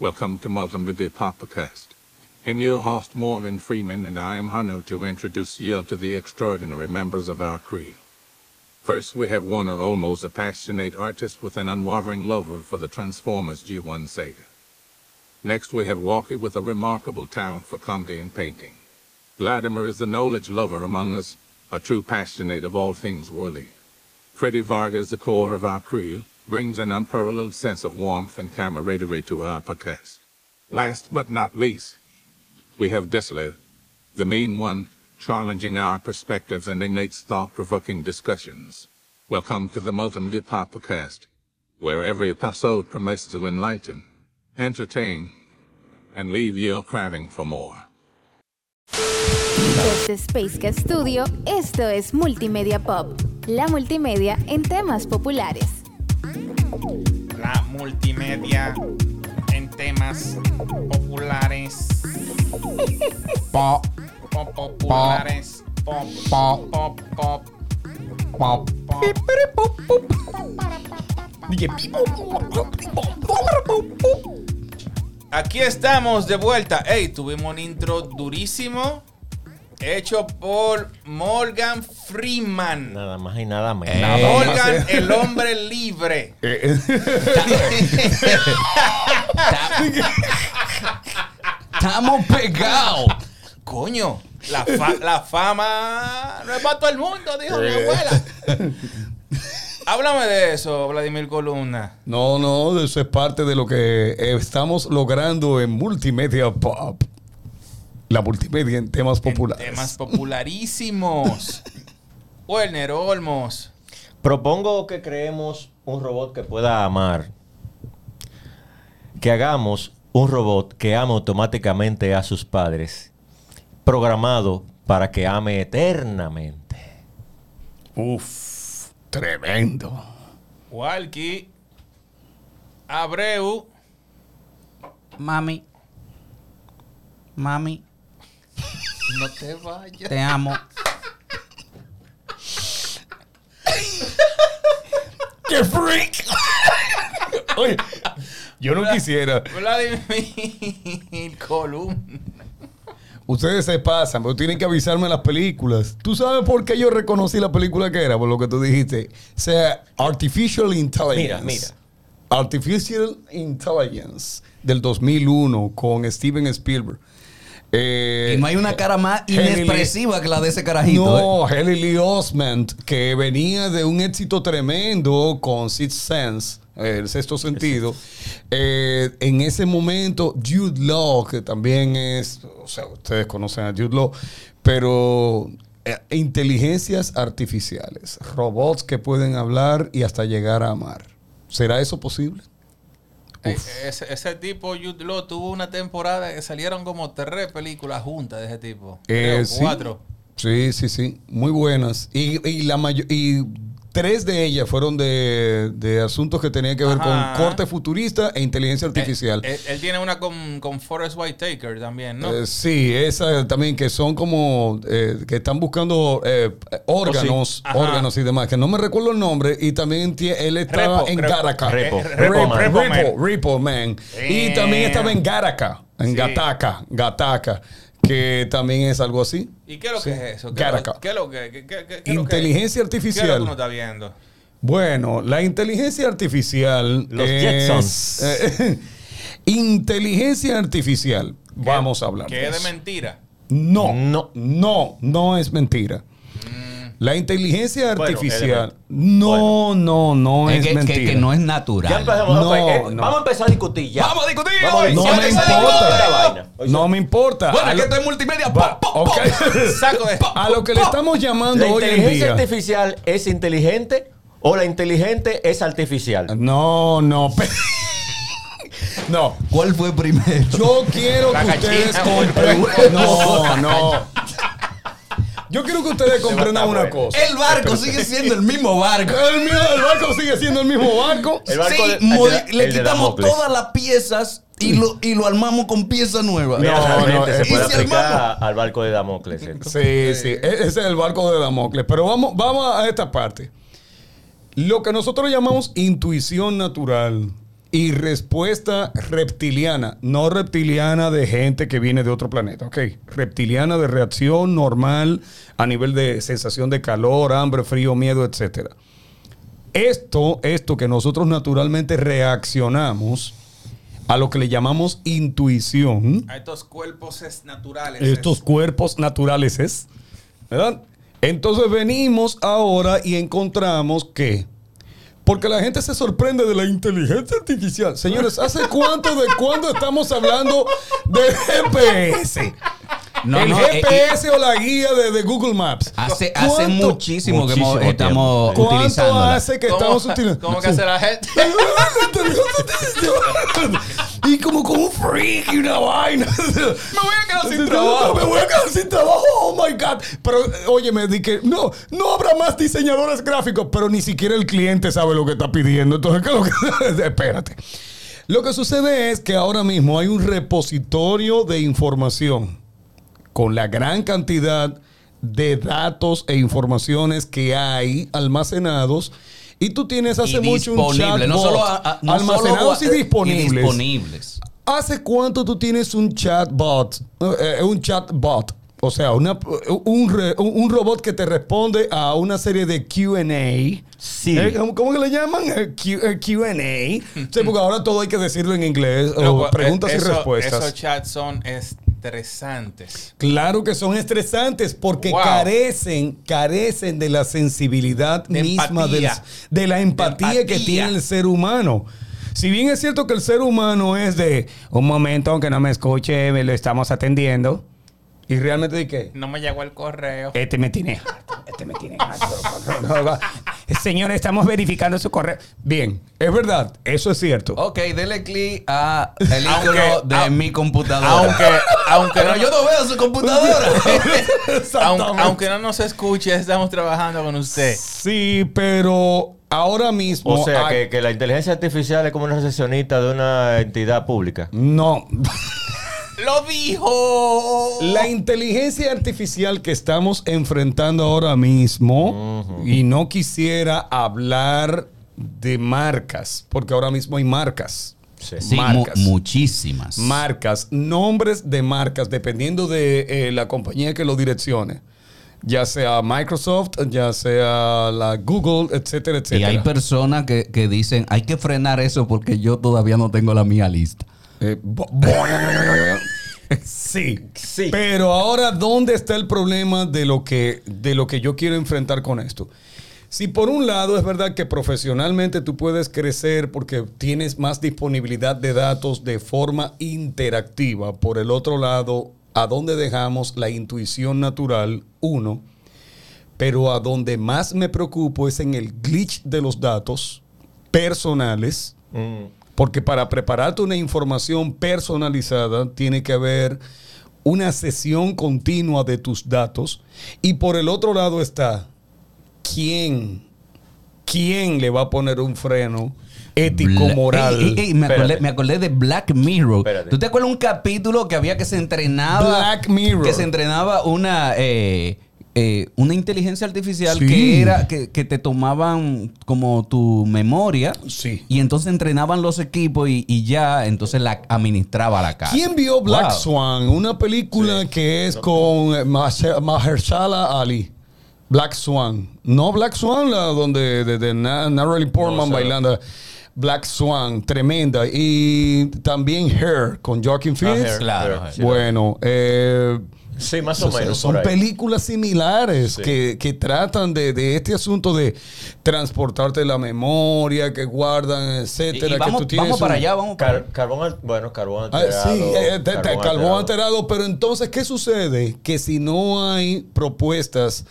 Welcome to Multimedia Podcast. I'm your host, Morgan Freeman, and I am honored to introduce you to the extraordinary members of our crew. First, we have Warner Olmos, a passionate artist with an unwavering love for the Transformers G1 Sega. Next, we have Walkie with a remarkable talent for comedy and painting. Vladimir is the knowledge lover among us, a true passionate of all things worldly. Freddie Vargas, the core of our crew, brings an unparalleled sense of warmth and camaraderie to our podcast. Last but not least, we have Dessler, the main one, challenging our perspectives and innate thought-provoking discussions. Welcome to the Multimedia Podcast, where every episode promises to enlighten, entertain, and leave you craving for more. Desde Spacecast Studio, esto es Multimedia Pop, la multimedia en temas populares. Multimedia en temas populares. Pop, Pop populares. Pop, Pop. pop, pop, pop. pop. Aquí estamos de vuelta. Hey, tuvimos un intro durísimo. Hecho por Morgan Freeman. Nada más y nada menos. Eh. Morgan, el hombre libre. Estamos pegados. Coño, la, fa- la fama no es para todo el mundo, dijo mi abuela. Háblame de eso, Vladimir Columna. No, no, eso es parte de lo que eh, estamos logrando en Multimedia Pop. La multimedia en temas populares. Temas popularísimos. Werner Olmos. Propongo que creemos un robot que pueda amar. Que hagamos un robot que ame automáticamente a sus padres. Programado para que ame eternamente. Uf, tremendo. Walkie. Abreu. Mami. Mami, No te vayas. te amo. ¡Qué freak! Oye, yo no quisiera. Vladimir Columna. Ustedes se pasan, pero tienen que avisarme las películas. ¿Tú sabes por qué yo reconocí la película que era? Por lo que tú dijiste. O sea, Artificial Intelligence. Mira, mira. Artificial Intelligence del 2001 con Steven Spielberg. Eh, Y no hay una cara más inexpresiva que la de ese carajito. ¿eh? No, Haley Lee Osment, que venía de un éxito tremendo con Sixth Sense, eh, el sexto sentido. Eh, en ese momento, Jude Law, que también es, o sea, ustedes conocen a Jude Law, pero eh, inteligencias artificiales, robots que pueden hablar y hasta llegar a amar. ¿Será eso posible? Eh, Ese, ese tipo, Jude Law, tuvo una temporada que salieron como tres películas juntas de ese tipo. Eh, Creo, sí. cuatro. Sí, sí, sí. Muy buenas. Y, y la y tres de ellas fueron de, de asuntos que tenían que ver Ajá. con corte futurista e inteligencia artificial. Eh, él, él tiene una con, con Forrest Whitaker también, ¿no? Eh, sí, esa también que son como eh, que están buscando eh, órganos, Ajá. órganos y demás, que no me recuerdo el nombre y también él estaba Repo, en Repo. Gattaca. Repo. Eh, Repo Man. Repo Man. Repo, Repo Man. Y también estaba en Gattaca, en Sí. Gataca, Gataca, que también es algo así. ¿Y qué es lo Sí. que es eso? ¿Qué es lo- Gattaca. ¿Qué es lo que qué- qué- qué- qué es lo que- Inteligencia ¿Qué es lo artificial. que uno está viendo? Bueno, la inteligencia artificial. Los es- Jetsons. eh, inteligencia artificial. Vamos a hablar. Que de es de mentira. No, No. no, no es mentira. La inteligencia artificial. no, no, no Es es que, mentira. que no es natural. Ya empezamos. No, ok, eh, no. Vamos a empezar a discutir ya. ¡Vamos a discutir Vamos a hoy! No me importa. la No me importa. Bueno, A es que lo- esto es multimedia. Va, Pop, pop, ok. pop. Saco de... A lo que le estamos llamando ¿La hoy en inteligencia día. artificial es inteligente o la inteligente es artificial? No, no. No, ¿Cuál fue primero? Yo quiero La que ustedes güey. No, no. Yo quiero que ustedes comprendan una cosa. El barco sigue siendo el mismo barco. El, mío, el barco sigue siendo el mismo barco. El barco Sí, de- modi- el de- le el quitamos todas las piezas y lo, y lo armamos con piezas nuevas. Mira, No, realmente no, se eh, puede ¿y si aplicar armamos? a- al barco de Damocles. ¿cierto? Sí, sí. E- Ese es el barco de Damocles. Pero vamos, vamos a esta parte. Lo que nosotros llamamos intuición natural y respuesta reptiliana, no reptiliana de gente que viene de otro planeta, ok, reptiliana de reacción normal a nivel de sensación de calor, hambre, frío, miedo, etcétera. Esto, esto que nosotros naturalmente reaccionamos a lo que le llamamos intuición, A estos cuerpos es naturales. estos cuerpos naturales es, ¿verdad? Entonces venimos ahora y encontramos que, porque la gente se sorprende de la inteligencia artificial. Señores, ¿hace cuánto de cuándo estamos hablando del GPS? No, el no, eh, GPS o la guía de, de Google Maps. Hace, hace ¿Cuánto- muchísimo, que hemos- Muchísimo estamos ¿Cuánto utilizándola. hace que ¿Cómo, estamos utilizando? ¿Cómo que hace la gente? y como como un freak y una vaina. Me voy a quedar sin trabajo. Me voy a quedar sin trabajo. Oh my God. Pero, oye, me dije, no, no habrá más diseñadores gráficos, pero ni siquiera el cliente sabe lo que está pidiendo. Entonces, ¿qué es lo que- espérate. Lo que sucede es que ahora mismo hay un repositorio de información con la gran cantidad de datos e informaciones que hay almacenados. Y tú tienes hace Y mucho un chatbot no solo, a- a- no almacenados solo- y disponibles. disponibles. ¿Hace cuánto tú tienes un chatbot? Eh, un chatbot. O sea, una- un, un robot que te responde a una serie de QA. Sí. Eh, ¿Cómo, cómo que le llaman? Eh, Q- eh, QA. Sí, porque ahora todo hay que decirlo en inglés. o Loco, preguntas eh, y eso- respuestas. Esos chats son estresantes. Claro que son estresantes porque Wow. carecen, carecen de la sensibilidad De misma del- empatía. de la empatía, De que empatía. tiene el ser humano. Si bien es cierto que el ser humano es de un momento, aunque no me escuche, me lo estamos atendiendo. Y realmente de qué? No me llegó el correo. Este me tiene harto, este me tiene harto. Señor, estamos verificando su correo. Bien, es verdad, eso es cierto. Ok, dele clic a el icono de mi computadora. Aunque, aunque, Pero no, yo no veo su computadora. aunque, no nos escuche, estamos trabajando con usted. Sí, pero ahora mismo. O sea, hay- que, que la inteligencia artificial es como una recepcionista de una entidad pública. No. ¡Lo dijo! La inteligencia artificial que estamos enfrentando ahora mismo, y no quisiera hablar de marcas, porque ahora mismo hay marcas. Sí. Mu- marcas. muchísimas. Marcas, nombres de marcas, dependiendo de eh, la compañía que lo direccione. Ya sea Microsoft, ya sea la Google, etcétera, y etcétera. hay personas que, que dicen, hay que frenar eso porque yo todavía no tengo la mía lista. Eh, sí, Sí. Pero ahora, ¿dónde está el problema de lo que, de lo que yo quiero enfrentar con esto? Si por un lado es verdad que profesionalmente tú puedes crecer porque tienes más disponibilidad de datos de forma interactiva, por el otro lado, ¿a dónde dejamos la intuición natural? Uno. Pero a donde más me preocupo es en el glitch de los datos personales. Mm. Porque para prepararte una información personalizada tiene que haber una sesión continua de tus datos. Y por el otro lado está, ¿quién? ¿Quién le va a poner un freno ético, Bla- moral? Ey, ey, ey, me, acordé, Espérate. me acordé de Black Mirror. Espérate. ¿Tú te acuerdas un capítulo que había que se entrenaba? Black Mirror. Que se entrenaba una, eh, eh, una inteligencia artificial Sí. que era que, que te tomaban como tu memoria. Sí. Y entonces entrenaban los equipos y, y ya, entonces la administraba la casa. ¿Quién vio Black Wow. Swan? Una película que es con eh, Maher- Mahershala Ali. Black Swan. No Black Swan, la donde de, de Na- Natalie Portman No bailando. Black Swan, tremenda. Y también Hair con Joaquin Phoenix. Hair, Claro, Hair. Bueno, eh, Sí, más o menos. Son películas similares Sí. que, que tratan de, de este asunto de transportarte la memoria, que guardan, etcétera. y vamos, que tú tienes vamos para un- allá, vamos para Car- carbón, bueno, carbón Ah, alterado. sí, eh, te- te- carbón, alterado. alterado. Pero entonces, ¿qué sucede? Que si no hay propuestas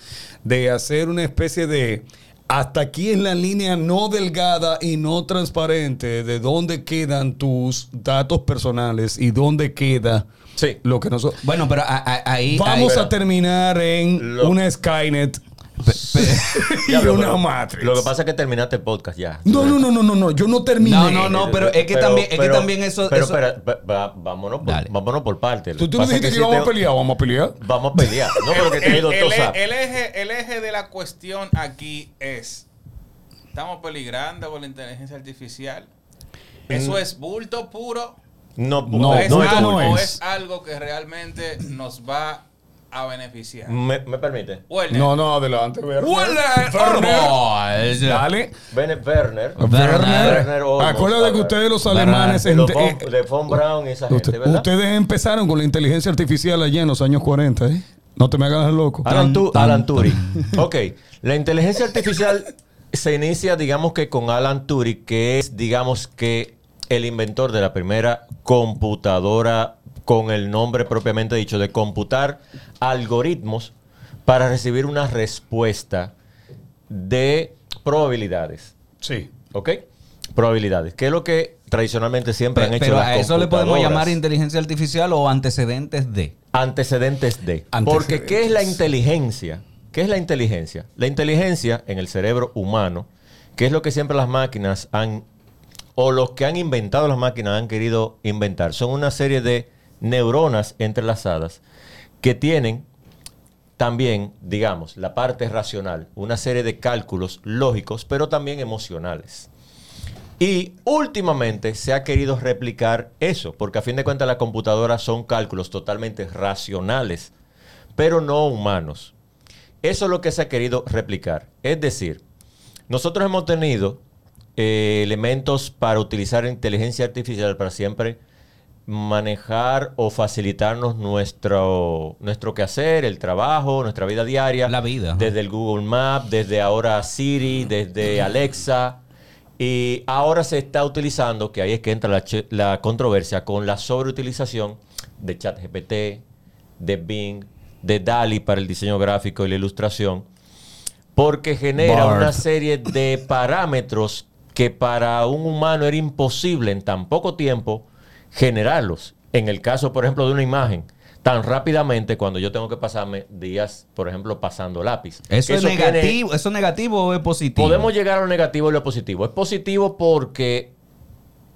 de hacer una especie de hasta aquí en la línea no delgada y no transparente de dónde quedan tus datos personales y dónde queda Sí. lo que nosotros... Bueno, pero a- a- ahí. Vamos ahí- a terminar en Lo- una Skynet y una pero Matrix. Lo que pasa es que terminaste el podcast ya. no, no, no, no, no, no, yo no terminé. No, no, no, pero es que también- es que también eso- Pero eso- espera, va- va- vámonos, por, Dale. vámonos por partes. Tú, tú Pasa dijiste que, sí íbamos a pelear, vamos a pelear. Vamos a pelear. No, pero que tiene el, doctor el- Zap. el eje, el eje de la cuestión aquí es, ¿estamos peligrando con la inteligencia artificial? Eso es bulto puro. No, No, o, no, es bulto algo, no o es. es algo que realmente nos va a beneficiar. Me, me permite. Werner, No, no, adelante. Werner. Werner Werner. Dale. Bene- Werner. Werner. Werner Olmos, Acuérdate que ustedes los alemanes... De, los ente- von, de Von Braun y esa gente, Usted- ¿verdad? ustedes empezaron con la inteligencia artificial allá en los años 40, ¿eh? No te me hagas loco. Alan, Tu- Alan Turing. ok. La inteligencia artificial se inicia, digamos que con Alan Turing, que es, digamos que, el inventor de la primera computadora con el nombre propiamente dicho de computar algoritmos para recibir una respuesta de probabilidades. Sí. ¿Ok? Probabilidades. Que es lo que tradicionalmente siempre han hecho pero las a eso le podemos llamar inteligencia artificial o antecedentes de. Antecedentes de. Porque ¿qué es la inteligencia? ¿Qué es la inteligencia? La inteligencia en el cerebro humano, que es lo que siempre las máquinas han, o los que han inventado las máquinas han querido inventar, son una serie de neuronas entrelazadas que tienen también, digamos, la parte racional, una serie de cálculos lógicos, pero también emocionales. Y últimamente se ha querido replicar eso, porque a fin de cuentas las computadoras son cálculos totalmente racionales, pero no humanos. Eso es lo que se ha querido replicar. Es decir, nosotros hemos tenido eh, elementos para utilizar inteligencia artificial para siempre manejar o facilitarnos nuestro, nuestro quehacer, el trabajo, nuestra vida diaria. La vida. Desde el Google Maps, desde ahora Siri, desde Alexa. Y ahora se está utilizando, que ahí es que entra la, la controversia, con la sobreutilización de ChatGPT, de Bing, de DALI para el diseño gráfico y la ilustración, porque genera una serie de parámetros que para un humano era imposible en tan poco tiempo generarlos. En el caso, por ejemplo, de una imagen, tan rápidamente cuando yo tengo que pasarme días, por ejemplo, pasando lápiz. ¿Eso, es tiene- negativo? ¿Eso es negativo o es positivo? Podemos llegar a lo negativo y lo positivo. Es positivo porque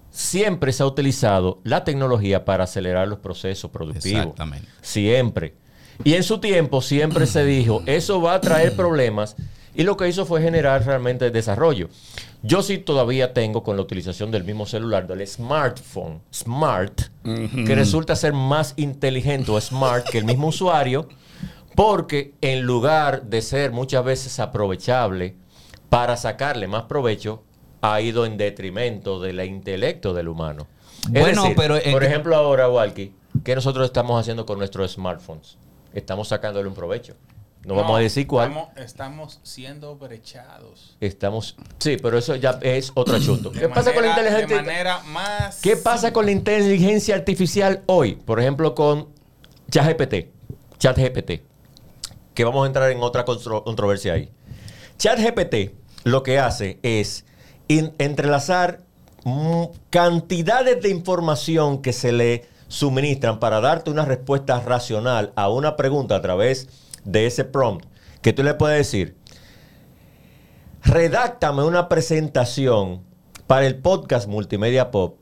siempre se ha utilizado la tecnología para acelerar los procesos productivos. Exactamente. Siempre. Y en su tiempo siempre se dijo, eso va a traer problemas. Y lo que hizo fue generar realmente desarrollo. Yo sí todavía tengo con la utilización del mismo celular, del smartphone, smart, que resulta ser más inteligente o smart que el mismo usuario, porque en lugar de ser muchas veces aprovechable para sacarle más provecho, ha ido en detrimento del intelecto del humano. Es Bueno, decir, pero, por ejemplo ahora, Walkie, ¿qué nosotros estamos haciendo con nuestros smartphones? Estamos sacándole un provecho. No, vamos a decir cuál. Estamos, estamos siendo brechados. Estamos, sí, pero eso ya es otro asunto. ¿Qué pasa con la inteligencia? De manera más. ¿Qué pasa con la inteligencia artificial hoy? Por ejemplo, con ChatGPT. ChatGPT. Que vamos a entrar en otra contro- controversia ahí. ChatGPT lo que hace es entrelazar cantidades de información que se le suministran para darte una respuesta racional a una pregunta a través de ese prompt. Que tú le puedes decir, redáctame una presentación para el podcast Multimedia Pop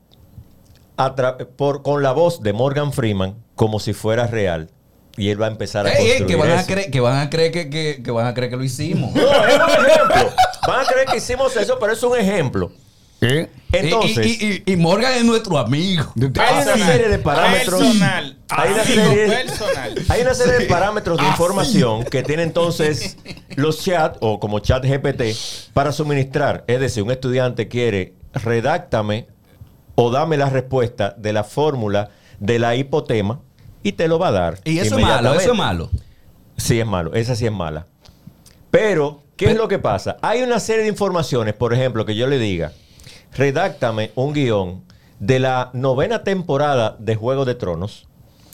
a tra- por, con la voz de Morgan Freeman como si fuera real. Y él va a empezar a Ey, ey, construir que, van a creer, que van a creer que, que- que van a creer que lo hicimos. No, es un ejemplo. Van a creer que hicimos eso, pero es un ejemplo. ¿Qué? Entonces, Y, y- y- y Morgan es nuestro amigo. hay una serie de parámetros. Personal. Hay una serie, personal. hay una serie de parámetros de información que tiene entonces los chat o como chat GPT para suministrar. Es decir, un estudiante quiere redáctame o dame la respuesta de la fórmula de la hipotema y te lo va a dar. Y eso es malo, eso es malo. Sí, es malo. Esa sí es mala. Pero, ¿qué es lo que pasa? Hay una serie de informaciones, por ejemplo, que yo le diga, redáctame un guion de la novena temporada de Juego de Tronos.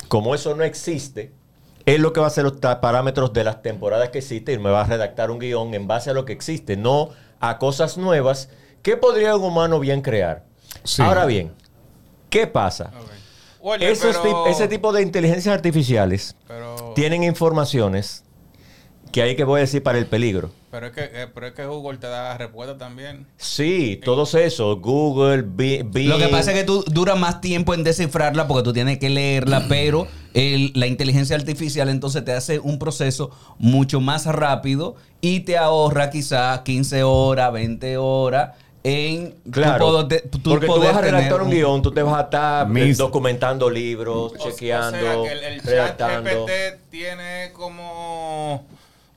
Como eso no existe, es lo que va a hacer los parámetros de las temporadas que existen y me va a redactar un guion en base a lo que existe, no a cosas nuevas que podría un humano bien crear. Sí. Ahora bien, ¿qué pasa? Oye, Esos pero- tip- ese tipo de inteligencias artificiales Pero, tienen informaciones que hay que voy a decir para el peligro. Pero, es que, eh, pero es que Google te da respuesta también. Sí, todos esos, Google, Bi- Bing. Lo que pasa es que tú duras más tiempo en descifrarla porque tú tienes que leerla, pero el- la inteligencia artificial entonces te hace un proceso mucho más rápido y te ahorra quizás 15 horas, 20 horas en tú Claro, poder- tú porque tú vas a redactar un guion, tú te vas a estar eh, Mis- documentando libros, O- chequeando, O sea, que el, el chat redactando. GPT tiene como.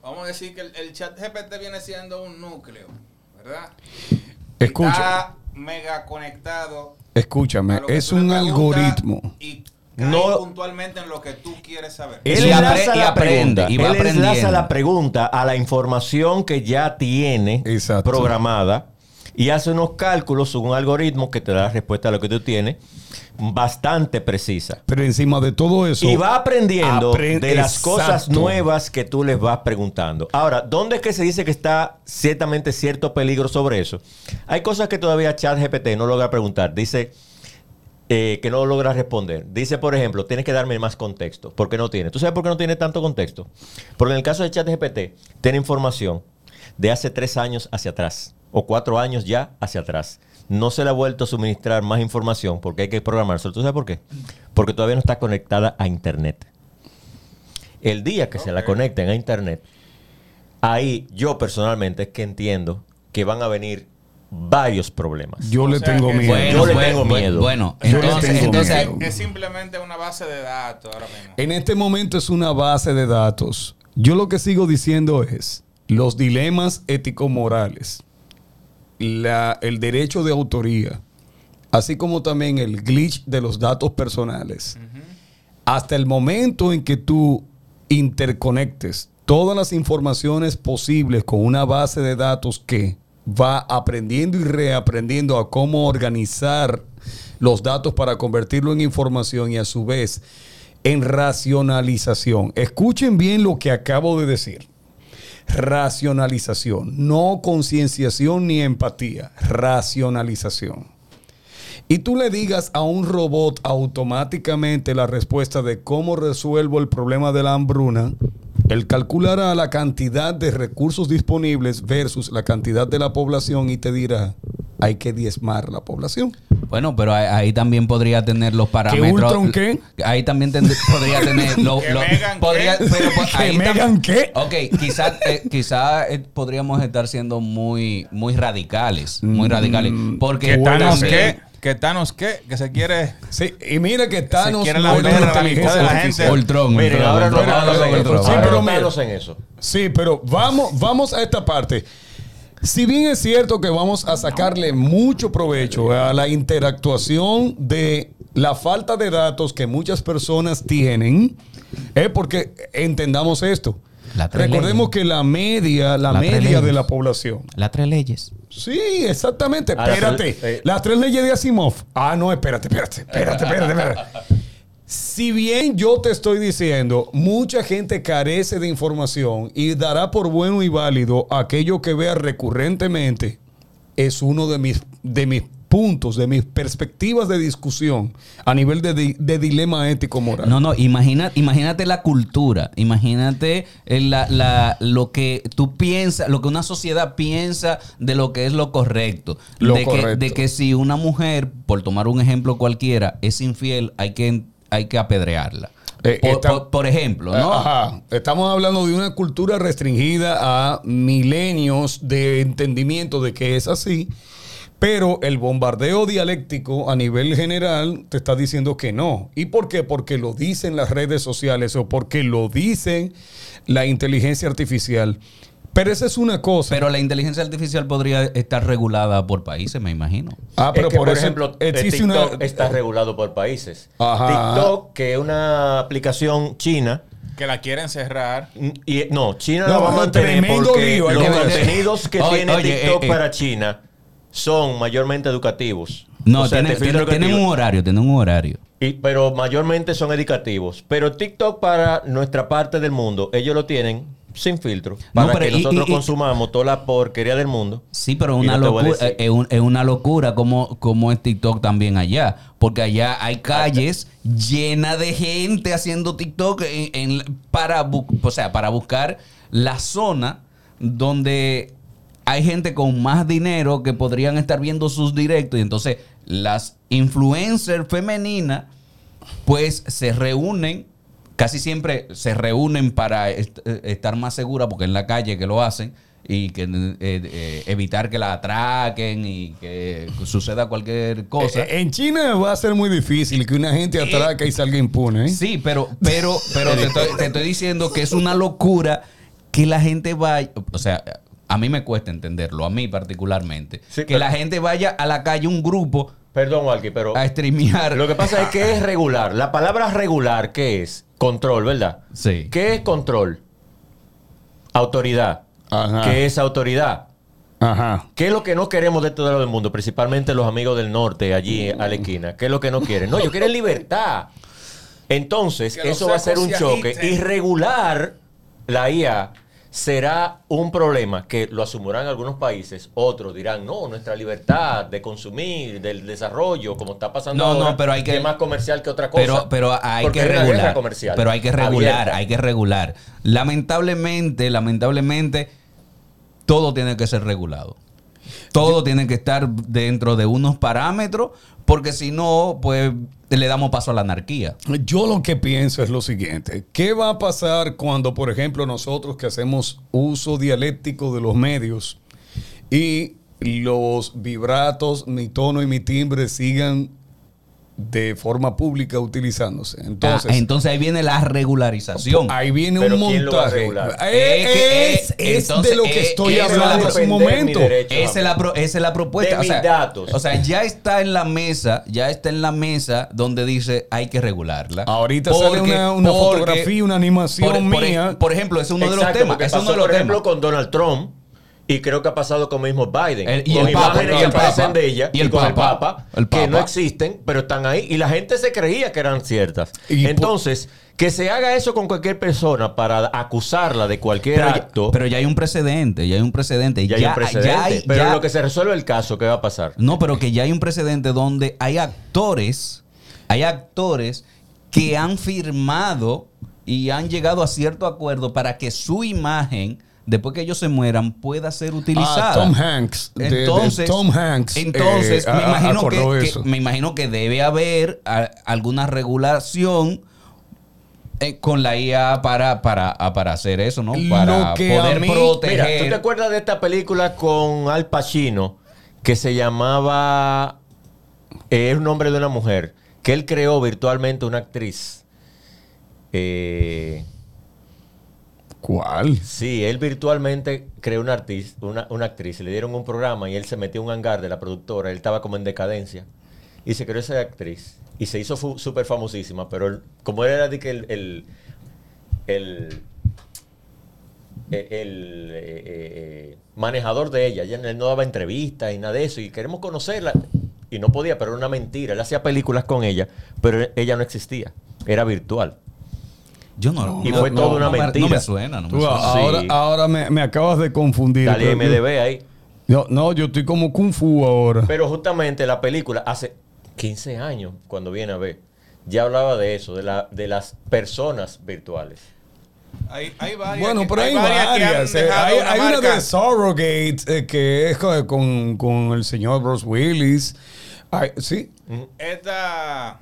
Vamos a decir que el, el chat GPT viene siendo un núcleo, ¿verdad? Escucha. Está mega conectado. a Escúchame, es un algoritmo. Y No- puntualmente en lo que tú quieres saber. Él Y apre- enlaza y la aprende, pregunta, y va él enlaza la pregunta a la información que ya tiene Exacto. programada y hace unos cálculos, un algoritmo que te da la respuesta a lo que tú tienes, bastante precisa. Pero encima de todo eso. Y va aprendiendo apren- de las cosas nuevas que tú les vas preguntando. Ahora, ¿dónde es que se dice que está ciertamente cierto peligro sobre eso? Hay cosas que todavía ChatGPT no logra preguntar. Dice eh, que no logra responder. Dice, por ejemplo, tienes que darme más contexto. ¿Por qué no tiene? ¿Tú sabes por qué no tiene tanto contexto? Porque en el caso de ChatGPT, tiene información de hace tres años hacia atrás o cuatro años ya hacia atrás. No se le ha vuelto a suministrar más información porque hay que programárselo. ¿Tú sabes por qué? Porque todavía no está conectada a Internet. El día que se la conecten a Internet, ahí yo personalmente es que entiendo que van a venir varios problemas. Yo O le sea tengo miedo. Bueno, Yo le bueno, tengo miedo. Bueno, entonces, tengo entonces miedo. Es simplemente una base de datos ahora mismo. En este momento es una base de datos. Yo lo que sigo diciendo es los dilemas ético-morales, la- el derecho de autoría, así como también el glitch de los datos personales. Hasta el momento en que tú interconectes todas las informaciones posibles con una base de datos que va aprendiendo y reaprendiendo a cómo organizar los datos para convertirlo en información y a su vez en racionalización. Escuchen bien lo que acabo de decir. Racionalización, no concienciación ni empatía, racionalización. Y tú le digas a un robot automáticamente la respuesta de cómo resuelvo el problema de la hambruna, él calculará la cantidad de recursos disponibles versus la cantidad de la población y te dirá, hay que diezmar la población. Bueno, pero ahí, ahí también podría tener los parámetros. Ultron qué? Ahí también podría tener los. ¿Que Megan podría, qué? pero pues, ¿Que ahí tam- Megan qué? Ok, quizás quizá, eh, podríamos estar siendo muy, muy radicales. Muy Mm, radicales. Porque ¿Que Thanos también- qué? ¿Que Thanos qué? Que se quiere. Sí, y mira que Thanos quiere no la mitad de gente. Ultron, ahora no. Sí, pero en eso. Sí, pero vamos, vamos a esta parte. Si bien es cierto que vamos a sacarle mucho provecho a la interactuación de la falta de datos que muchas personas tienen, es porque entendamos esto. Recordemos leyes. que la media, la, media de la población. Las tres leyes. Sí, exactamente. Ah, las Espérate. tres- eh. Las tres leyes de Asimov. Ah, no, espérate, espérate, espérate, espérate, espérate. Si bien yo te estoy diciendo, mucha gente carece de información y dará por bueno y válido aquello que vea recurrentemente, es uno de mis, de mis puntos, de mis perspectivas de discusión a nivel de, de dilema ético-moral. No, no, imagina, imagínate la cultura, imagínate eh, la, la- lo que tú piensas, lo que una sociedad piensa de lo que es lo correcto. Lo de, Que, correcto. de que si una mujer, por tomar un ejemplo cualquiera, es infiel, hay que, hay que apedrearla. Eh, por, está- por- por ejemplo, ¿no? Ajá. Estamos hablando de una cultura restringida a milenios de entendimiento de que es así, pero el bombardeo dialéctico a nivel general te está diciendo que no. ¿Y por qué? Porque lo dicen las redes sociales o porque lo dicen la inteligencia artificial. Pero esa es una cosa. Pero la inteligencia artificial podría estar regulada por países, me imagino. ah, pero es que, por, ejemplo, existe TikTok una... está regulado por países. Ajá. TikTok, que es una aplicación china, Que la quieren cerrar. y, no, China No, la va a mantener porque lío, los contenidos que Oye, tiene oye, TikTok eh, eh. para China son mayormente educativos. No, O sea, tienen digo. un horario, tienen un horario. Y- pero mayormente son educativos. Pero TikTok para nuestra parte del mundo, ellos lo tienen sin filtro. No, Para pero que y- nosotros y- y- consumamos toda la porquería del mundo. Sí, pero una no locura, decir. es, un- es una locura como, como es TikTok también allá. Porque allá hay calles llenas de gente haciendo TikTok en- en- para, bu- o sea, para buscar la zona donde hay gente con más dinero que podrían estar viendo sus directos. Y entonces las influencers femeninas pues se reúnen, casi siempre se reúnen para est- eh, estar más seguras, porque en la calle que lo hacen, y que eh, eh, evitar que la atraquen y que suceda cualquier cosa. Eh, En China va a ser muy difícil que una gente atraque y salga impune. ¿eh? Sí, pero, pero, pero te estoy, te estoy diciendo que es una locura que la gente vaya, o sea, a mí me cuesta entenderlo, a mí particularmente, Sí, que pero- la gente vaya a la calle un grupo Perdón, Walkie, pero a streamear. lo que pasa es que es regular. La palabra regular, ¿qué es? Control, ¿verdad? Sí. ¿Qué es control? Autoridad. Ajá. ¿Qué es autoridad? Ajá. ¿Qué es lo que no queremos de todo lado del mundo? Principalmente los amigos del norte, allí a la esquina. ¿Qué es lo que no quieren? No, ellos quieren libertad. Entonces, Que eso va a ser un se choque. Irregular, la IA será un problema que lo asumirán algunos países. Otros dirán, no, nuestra libertad de consumir, del desarrollo, como está pasando No, ahora, no, pero hay que- es más comercial que otra cosa. Pero, pero hay que regular. comercial Pero hay que regular, abierta. hay que regular. Lamentablemente, lamentablemente, todo tiene que ser regulado. Todo tiene que estar dentro de unos parámetros, porque si no, pues le damos paso a la anarquía. Yo lo que pienso es lo siguiente. ¿Qué va a pasar cuando, por ejemplo, nosotros que hacemos uso dialéctico de los medios y los vibratos, mi tono y mi timbre sigan de forma pública utilizándose? Entonces, Ah, entonces ahí viene la regularización. ahí viene Pero un ¿quién lo va a montaje. regular? Eh, Es Es, eh, es entonces, de lo que eh, estoy esa es la hablando hace un depender mi momento. Esa es, la pro- esa es la propuesta. De o sea, mis datos. O sea, ya está en la mesa, ya está en la mesa donde dice hay que regularla. Ahorita sale una, una porque- fotografía, una animación por, mía. por ejemplo, es uno de los temas. es uno de los por ejemplo, temas. con Donald Trump. Y creo que ha pasado con mismo Biden. El- y con el Papa, imágenes y que aparecen Papa, de ella y y, el con el Papa, Papa, el que no Papa. existen, pero están ahí. Y la gente se creía que eran ciertas. Y Entonces, que se haga eso con cualquier persona para acusarla de cualquier Pero ya, acto, pero ya hay un precedente, ya hay un precedente. ya hay un precedente. ya hay- pero ya- en lo que se resuelve el caso, ¿qué va a pasar? No, pero que ya hay un precedente donde hay actores, hay actores que han firmado y han llegado a cierto acuerdo para que su imagen, después que ellos se mueran, pueda ser utilizada. Ah, Tom Hanks. de- de Entonces, Tom Hanks. entonces eh, me, imagino que, me imagino que debe haber a- alguna regulación eh, con la IA para, para, para hacer eso, ¿no? Para poder mí- proteger. Mira, ¿tú te acuerdas de esta película con Al Pacino que se llamaba eh, Es un nombre de una mujer que él creó virtualmente una actriz? Eh, ¿Cuál? sí, él virtualmente creó una, artis- una, una actriz. Le dieron un programa y él se metió en un hangar de la productora. Él estaba como en decadencia. Y se creó esa actriz. Y se hizo súper famosísima. Pero él- como él era el, el, el- eh, el, eh, eh, manejador de. Ella él no daba entrevistas y nada de eso. Y queremos conocerla. Y no podía, pero era una mentira. Él hacía películas con ella, pero ella no existía. Era virtual. Yo no. Y no- fue no- toda una no me- mentira. No me suena, no me Tú, suena. ahora Sí. ahora me, me acabas de confundir. Dale MDB ahí. No, no, yo estoy como Kung Fu ahora. Pero justamente la película hace 15 años, cuando viene a ver, ya hablaba de eso, de, la, de las personas virtuales. Hay, hay varias. Bueno, pero hay, varias que han varias. eh. Hay, una hay de Surrogate eh, que es con, con- el señor Bruce Willis. Ay, sí, Esta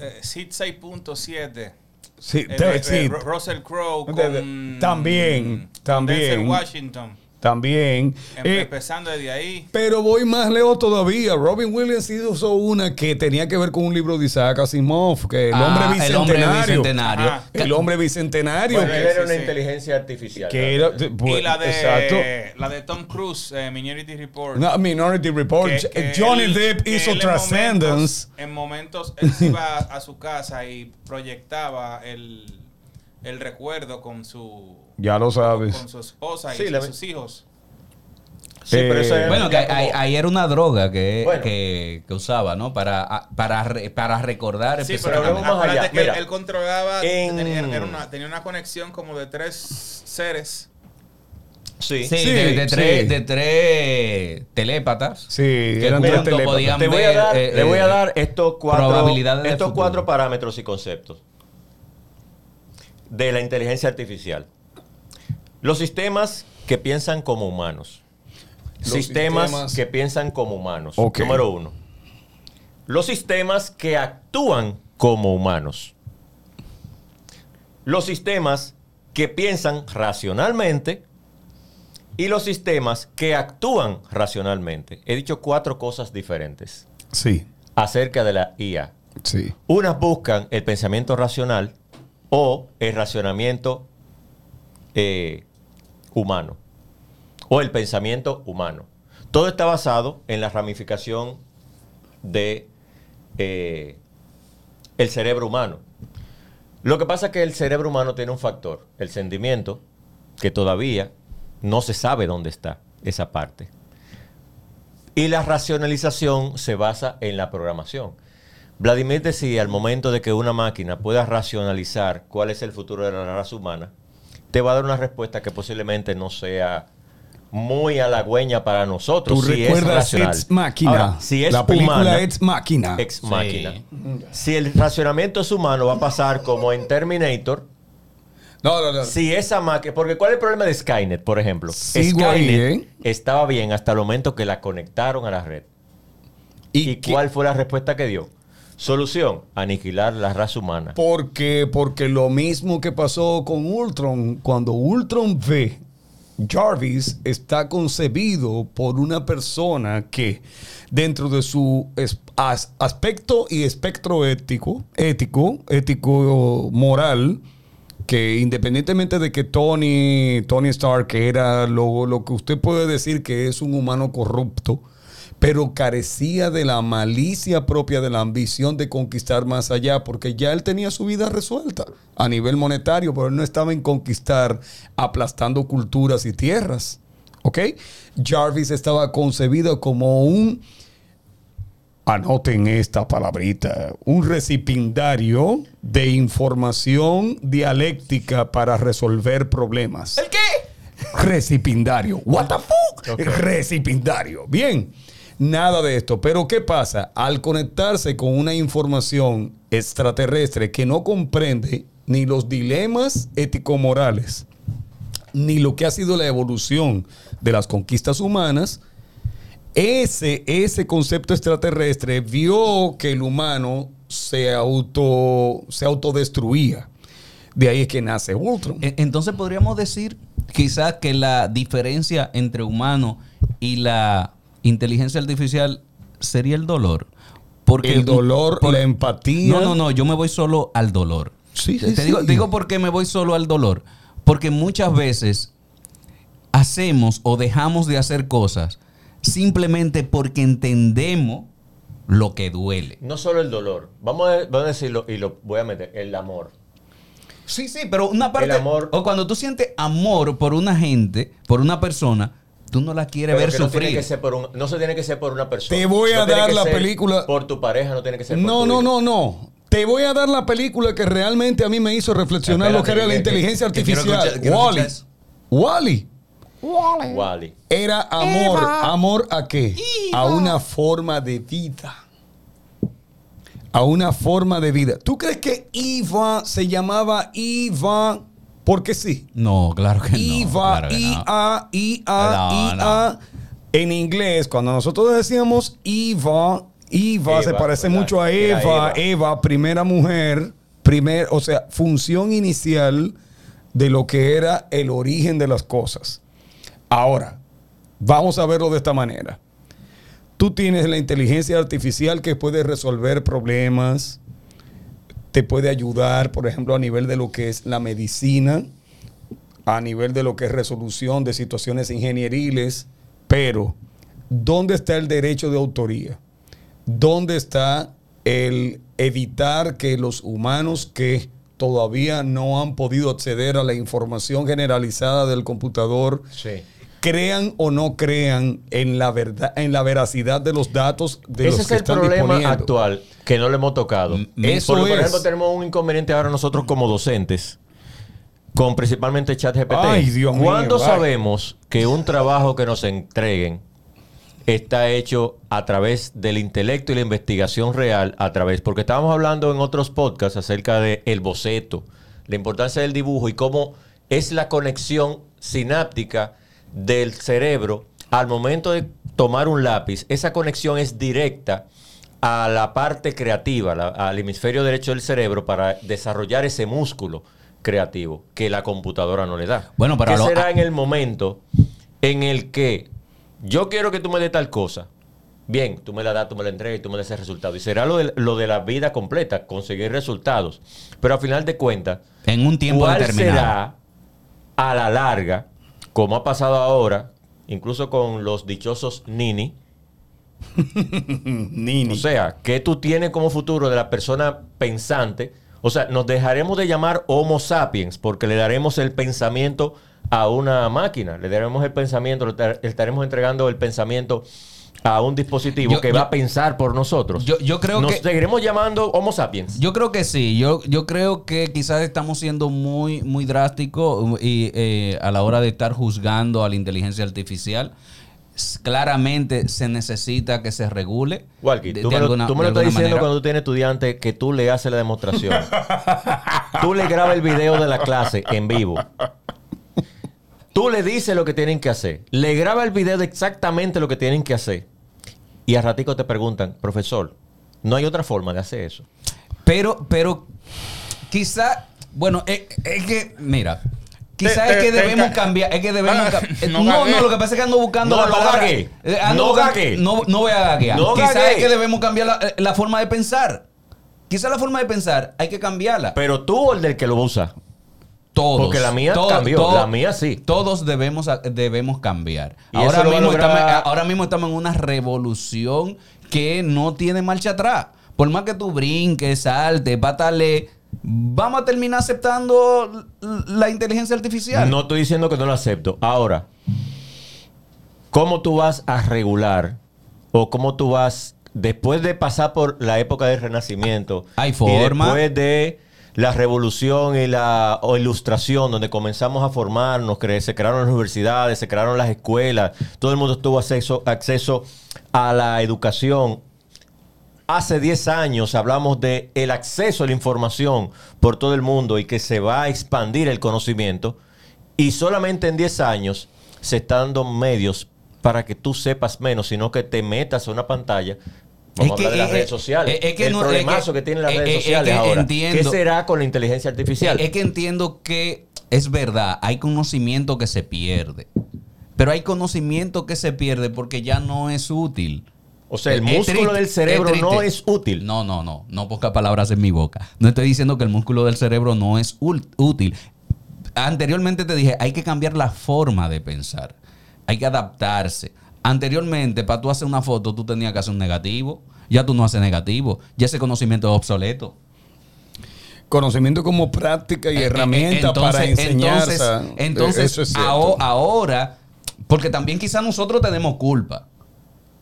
eh, SID 6.7. sí, eh, eh, sí, eh, Ru- Russell Crowe con también, también. Denzel Washington. También. Em- Eh, empezando desde ahí. Pero voy más lejos todavía. Robin Williams hizo una que tenía que ver con un libro de Isaac Asimov, que el Ah, hombre el bicentenario. hombre bicentenario. Ajá. El hombre bicentenario. Bueno, él era sí, una sí. inteligencia artificial. que era, realmente. pues, y la de, Exacto. la de Tom Cruise, eh, Minority Report. No, Minority Report. que- que Johnny él- Depp hizo él en Transcendence. momentos- En momentos, él se iba a su casa y proyectaba el, el recuerdo con su, Ya lo sabes. con su esposa y Sí, sus hijos. Sí, pero eso era Bueno, que ahí, como- ahí era una droga que, Bueno. que, que usaba, ¿no? Para, para, para recordar. Sí, pero hablemos más allá. que Mira, él controlaba, en- tenía, era una, tenía una conexión como de tres seres. Sí. Sí, Sí, de, de sí. tres, de tres telépatas. Sí, que eran tres telépatas. podían Te voy a dar, eh, le voy a eh, dar estos cuatro, estos cuatro parámetros y conceptos de la inteligencia artificial. Los sistemas que piensan como humanos. Los Sistemas, sistemas- que piensan como humanos. Número uno. Los sistemas que actúan como humanos. Los sistemas que piensan racionalmente y los sistemas que actúan racionalmente. He dicho cuatro cosas diferentes Sí, acerca de la IA. sí. Unas buscan el pensamiento racional o el racionamiento eh, humano o el pensamiento humano. Todo está basado en la ramificación de eh, el cerebro humano. Lo que pasa es que el cerebro humano tiene un factor, el sentimiento, que todavía no se sabe dónde está esa parte. Y la racionalización se basa en la programación. Vladimir decía, al momento de que una máquina pueda racionalizar cuál es el futuro de la raza humana, te va a dar una respuesta que posiblemente no sea muy halagüeña para nosotros. Tú si es recuerdas racional. Ex Máquina. Si es la película humana, Ex Máquina. ex Sí. máquina. Si el racionamiento es humano, va a pasar como en Terminator. no, no, no. Si esa máquina. Porque ¿cuál es el problema de Skynet, por ejemplo? Sigo ahí, Skynet ¿eh? estaba bien hasta el momento que la conectaron a la red. ¿Y, cuál fue la respuesta que dio? Solución: aniquilar la raza humana. Porque, porque lo mismo que pasó con Ultron, cuando Ultron ve Jarvis está concebido por una persona que dentro de su aspecto y espectro ético, ético, ético moral, que independientemente de que Tony, Tony Stark era lo, lo que usted puede decir que es un humano corrupto, pero carecía de la malicia propia de la ambición de conquistar más allá, porque ya él tenía su vida resuelta a nivel monetario, pero él no estaba en conquistar aplastando culturas y tierras. ¿Ok? Jarvis estaba concebido como un, anoten esta palabrita, un recipiendario de información dialéctica para resolver problemas. ¿El qué? Recipiendario. What the fuck? Recipiendario. Bien. Nada de esto. Pero ¿qué pasa? Al conectarse con una información extraterrestre que no comprende ni los dilemas ético-morales, ni lo que ha sido la evolución de las conquistas humanas, ese, ese concepto extraterrestre vio que el humano se, auto, se autodestruía. De ahí es que nace Ultron. E- Entonces podríamos decir quizás que la diferencia entre humano y la inteligencia artificial sería el dolor. Porque el dolor, por- la empatía. No, no, no, yo me voy solo al dolor. Sí, te sí, te digo, sí. digo por qué me voy solo al dolor. Porque muchas veces hacemos o dejamos de hacer cosas simplemente porque entendemos lo que duele. No solo el dolor. Vamos a, vamos a decirlo y lo voy a meter. El amor. Sí, sí, pero una parte. El amor- O cuando tú sientes amor por una gente, por una persona, tú no la quieres Pero ver que no, tiene sufrir. que ser por un- no se tiene que ser por una persona. Te voy a No dar la película- Por tu pareja, no tiene que ser por No, tu no, hijo. no, no. Te voy a dar la película que realmente a mí me hizo reflexionar lo que era la inteligencia que- que quiero artificial. quiero Wally. eso. Wally. Wally. Era amor. ¿Amor a qué? A una forma de vida. A una forma de vida. ¿Tú crees que Eva se llamaba Eva porque sí? No, claro que no. Iva, claro que no. I-A, I-A, No, I-A. En inglés, cuando nosotros decíamos Iva, Iva Eva, se parece ¿verdad? mucho a Eva, Eva. Eva, primera mujer, primer, o sea, función inicial de lo que era el origen de las cosas. Ahora, vamos a verlo de esta manera. Tú tienes la inteligencia artificial que puede resolver problemas, te puede ayudar, por ejemplo, a nivel de lo que es la medicina, a nivel de lo que es resolución de situaciones ingenieriles, pero ¿dónde está el derecho de autoría? ¿Dónde está el evitar que los humanos que todavía no han podido acceder a la información generalizada del computador Sí. Crean o no crean en la verdad, en la veracidad de los datos de Ese los es que el están problema actual que no le hemos tocado. Eso Porque, por es. ejemplo, tenemos un inconveniente ahora nosotros como docentes, con principalmente ChatGPT. Ay, Dios mío, ¿Cuándo ay. sabemos que un trabajo que nos entreguen está hecho a través del intelecto y la investigación real, a través, porque estábamos hablando en otros podcasts acerca de el boceto, la importancia del dibujo y cómo es la conexión sináptica del cerebro al momento de tomar un lápiz. Esa conexión es directa a la parte creativa, la- al hemisferio derecho del cerebro para desarrollar ese músculo creativo que la computadora no le da. Bueno, pero ¿Qué lo- será en el momento en el que yo quiero que tú me des tal cosa. Bien, tú me la das, tú me la entregas y tú me das ese resultado. Y será lo de, lo de la vida completa, conseguir resultados. Pero al final de cuentas, En un tiempo ¿cuál determinado. será a la larga, como ha pasado ahora, incluso con los dichosos Nini? Nini. O sea, ¿qué tú tienes como futuro de la persona pensante? O sea, nos dejaremos de llamar Homo sapiens porque le daremos el pensamiento a una máquina. Le daremos el pensamiento, le tar- le estaremos entregando el pensamiento a un dispositivo Yo- que yo- va a pensar por nosotros. Yo- yo creo nos que- seguiremos llamando Homo sapiens. Yo creo que sí. Yo, yo creo que quizás estamos siendo muy, muy drásticos y, eh, a la hora de estar juzgando a la inteligencia artificial. Claramente se necesita que se regule. Walkie, de- tú de me lo, alguna- tú me de lo estás diciendo manera. cuando tú tienes estudiante que tú le haces la demostración. tú le grabas el video de la clase en vivo. Tú le dices lo que tienen que hacer. Le graba el video de exactamente lo que tienen que hacer. Y a ratico te preguntan, profesor, no hay otra forma de hacer eso. Pero, pero, quizá, bueno, es, es que, mira, quizá Te- es que te- debemos ca- cambiar, es que debemos Ah, no no, no, lo que pasa es que ando buscando No, la palabra. Eh, ando No buscando- gagué. No, no voy a gaguear. No quizá gagué. es que debemos cambiar la, eh, la forma de pensar. Quizá la forma de pensar hay que cambiarla. Pero tú o el del que lo usa. Todos. Porque la mía To- cambió, to- la mía sí. Todos debemos, debemos cambiar. Ahora mismo, lograr- estamos, ahora mismo estamos en una revolución que no tiene marcha atrás. Por más que tú brinques, saltes, patale, vamos a terminar aceptando la inteligencia artificial. No estoy diciendo que no lo acepto. Ahora, ¿cómo tú vas a regular o cómo tú vas, después de pasar por la época del Renacimiento, Hay y forma. después de la revolución y la ilustración, donde comenzamos a formarnos, cre- se crearon las universidades, se crearon las escuelas, todo el mundo tuvo acceso, acceso a la educación. Hace 10 años hablamos de el acceso a la información por todo el mundo y que se va a expandir el conocimiento. Y solamente en 10 años se están dando medios para que tú sepas menos, sino que te metas a una pantalla. Vamos Es a hablar de las es- redes sociales. es- que el no- problemazo que- que, tienen las es- redes es- es sociales que ahora. entiendo- ¿Qué será con la inteligencia artificial? Es que entiendo que es verdad, hay conocimiento que se pierde. Pero hay conocimiento que se pierde porque ya no es útil. o sea, el músculo triste, del cerebro no es útil. No, no, no. No ponga palabras en mi boca. No estoy diciendo que el músculo del cerebro no es útil. Anteriormente te dije, hay que cambiar la forma de pensar. Hay que adaptarse. Anteriormente, para tú hacer una foto, tú tenías que hacer un negativo. Ya tú no haces negativo. Ya ese conocimiento es obsoleto. Conocimiento como práctica y Eh, eh, herramienta entonces- para enseñanza. Entonces, entonces, Eso es cierto. aho- ahora, porque también quizás nosotros tenemos culpa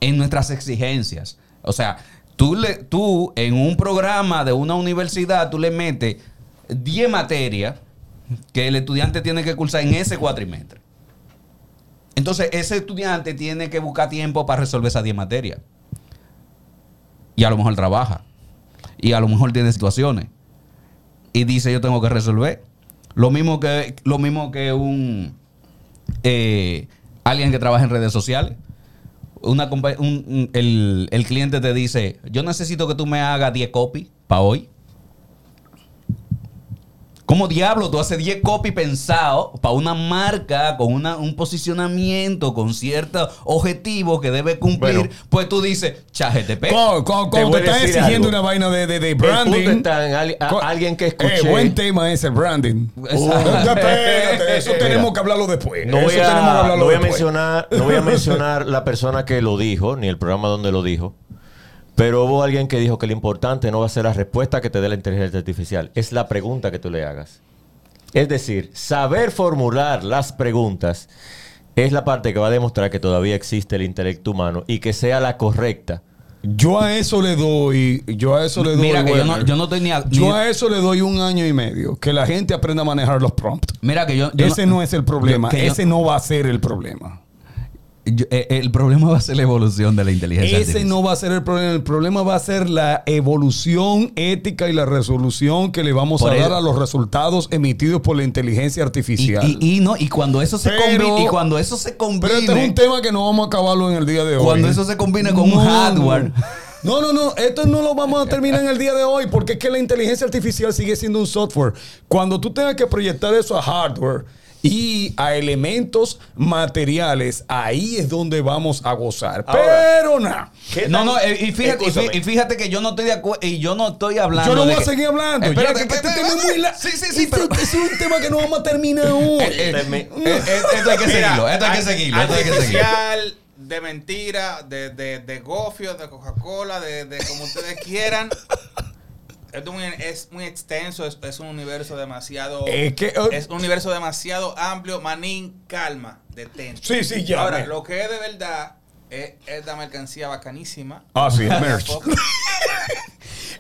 en nuestras exigencias. O sea, tú, le, tú en un programa de una universidad, tú le metes 10 materias que el estudiante tiene que cursar en ese cuatrimestre. Entonces, ese estudiante tiene que buscar tiempo para resolver esas 10 materias. Y a lo mejor trabaja. Y a lo mejor tiene situaciones y dice yo tengo que resolver. Lo mismo que, lo mismo que un eh, alguien que trabaja en redes sociales. Una un- el, el cliente te dice, yo necesito que tú me hagas 10 copies para hoy. ¿Cómo diablo tú haces 10 copies pensados para una marca con una- un posicionamiento, con ciertos objetivos que debe cumplir? Bueno. pues tú dices, ChatGTP. Cuando, Te decir exigiendo algo. una vaina de, de, de El branding. punto está en a- alguien que Eh, escuché. buen tema ese branding. Exacto. Espérate, eso Mira, tenemos que hablarlo después. No eso voy, tenemos que a, hablarlo no voy a después. mencionar, no voy a mencionar la persona que lo dijo, ni el programa donde lo dijo. Pero hubo alguien que dijo que lo importante no va a ser la respuesta que te dé la inteligencia artificial, es la pregunta que tú le hagas. Es decir, saber formular las preguntas es la parte que va a demostrar que todavía existe el intelecto humano y que sea la correcta. Yo a eso le doy, yo a eso le doy. Mira que yo no, yo no estoy ni a- yo ni- a eso le doy un año y medio. Que la gente aprenda a manejar los prompts. Mira que yo, yo Ese no, es el problema. que yo- Ese no va a ser el problema. Yo- eh, el problema va a ser la evolución de la inteligencia Ese artificial. no va a ser el problema. El problema va a ser la evolución ética y la resolución que le vamos Por a dar a los resultados emitidos por la inteligencia artificial. y- y no, y cuando eso se combine, y cuando eso se combine, Pero este es un tema que no vamos a acabarlo en el día de hoy. Cuando eso se combine con un hardware. No, no, no. Esto no lo vamos a terminar en el día de hoy porque es que la inteligencia artificial sigue siendo un software. Cuando tú tengas que proyectar eso a hardware, y a elementos materiales, ahí es donde vamos a gozar. Ahora, Pero nada. ¿Qué No, no, y fíjate, y Escúchame. fí- y fíjate que yo no estoy de acuerdo y yo no estoy hablando. Yo no de voy a que- seguir hablando. ya, Espérate, que este espérate, tema es muy la- Sí, sí, sí, Este- pero- Es un tema que no vamos a terminar hoy. Eh, eh, Deme- eh, esto hay que Mira, seguirlo, esto hay que seguirlo, esto hay que seguirlo. artificial, de mentira, de, de, de gofio, de Coca-Cola, de, de como ustedes quieran. Es muy, es muy extenso, es, es un universo demasiado. Es que, oh. es un universo demasiado amplio. Manín, calma, detente. Sí, sí, ya, Ahora, lo que es de verdad es esta mercancía bacanísima. Ah, sí, el merch.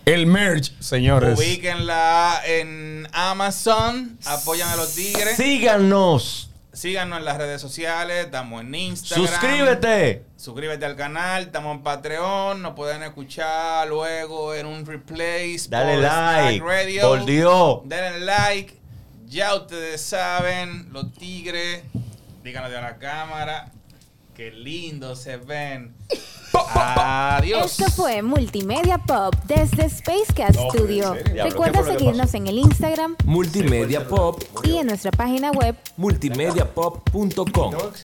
El merch, señores. Ubíquenla en Amazon, apoyan a los tigres. Síganos. Síganos en las redes sociales, estamos en Instagram. Suscríbete. Suscríbete al canal, estamos en Patreon, nos pueden escuchar luego en un replay. Dale like. Radio. Por Dios. Denle like. Ya ustedes saben, los tigres, díganlo a la cámara, qué lindo se ven. Adiós. Esto fue Multimedia Pop desde Spacecast Studio. Diablo, Recuerda ¿qué fue lo que seguirnos en el Instagram Multimedia Pop, y en nuestra página web multimediapop.com.